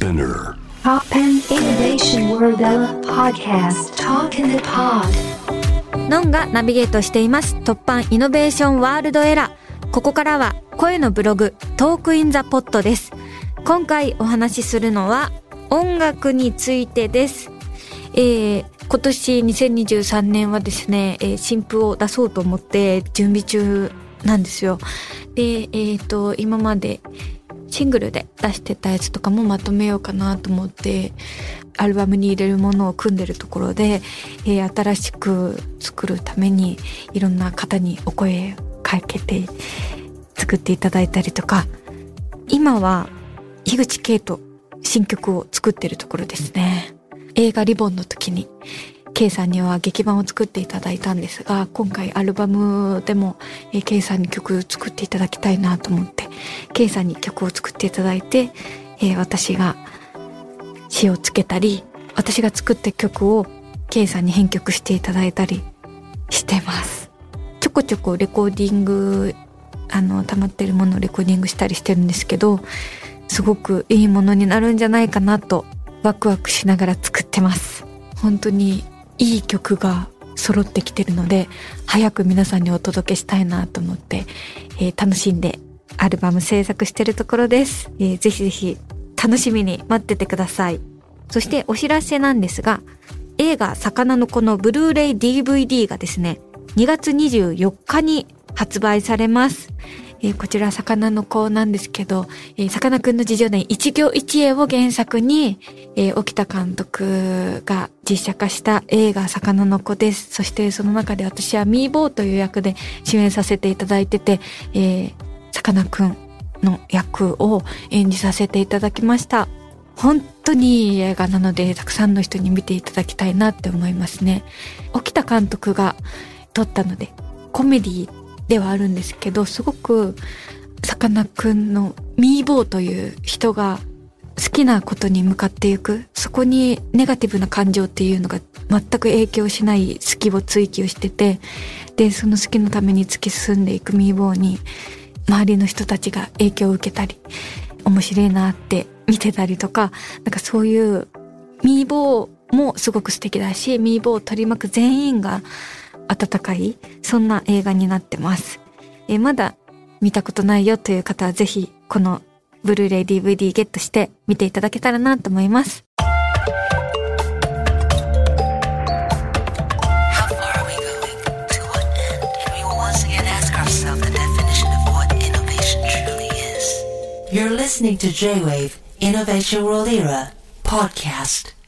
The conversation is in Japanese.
Spinner. Poppen Innovation World Podcast. Talk in the Pod. ノンがナビゲートしています。突破イノベーションワールドエラーここからは声のブログトークインザポットです。今回お話しするのは音楽についてです。えー、今年2023年はですね、えー、新譜を出そうと思って準備中なんですよ。で、えっ、ー、と、今までシングルで出してたやつとかもまとめようかなと思って、アルバムに入れるものを組んでるところで、えー、新しく作るためにいろんな方にお声かけて作っていただいたりとか、今は樋口圭と新曲を作ってるところですね。映画リボンの時に K さんには劇版を作っていただいたんですが、今回アルバムでも、えー、K さんに曲作っていただきたいなと思って、K さんに曲を作っていただいて、えー、私が詩をつけたり、私が作った曲を K さんに編曲していただいたりしてます。ちょこちょこレコーディング、あの、溜まってるものをレコーディングしたりしてるんですけど、すごくいいものになるんじゃないかなとワクワクしながら作ってます。本当にいい曲が揃ってきてるので、早く皆さんにお届けしたいなと思って、えー、楽しんでアルバム制作してるところです。えー、ぜひぜひ楽しみに待っててください。そしてお知らせなんですが、映画魚の子のブルーレイ DVD がですね、2月24日に発売されます。えー、こちら魚の子なんですけど、えー、さかくんの自叙伝一行一会を原作に、えー、沖田監督が実写化した映画魚の子です。そしてその中で私はミーボーという役で主演させていただいてて、えさかなクンの役を演じさせていただきました。本当にいい映画なので、たくさんの人に見ていただきたいなって思いますね。沖田監督が撮ったので、コメディではあるんですけど、すごく、さかなクンのミーボーという人が好きなことに向かっていく、そこにネガティブな感情っていうのが全く影響しない好きを追求してて、で、その好きのために突き進んでいくミーボーに、周りの人たちが影響を受けたり、面白いなって見てたりとか、なんかそういうミーボーもすごく素敵だし、ミーボーを取り巻く全員が温かい、そんな映画になってます。えまだ見たことないよという方はぜひ、このブルーレイ DVD ゲットして見ていただけたらなと思います。You're listening to J-Wave Innovation World Era podcast.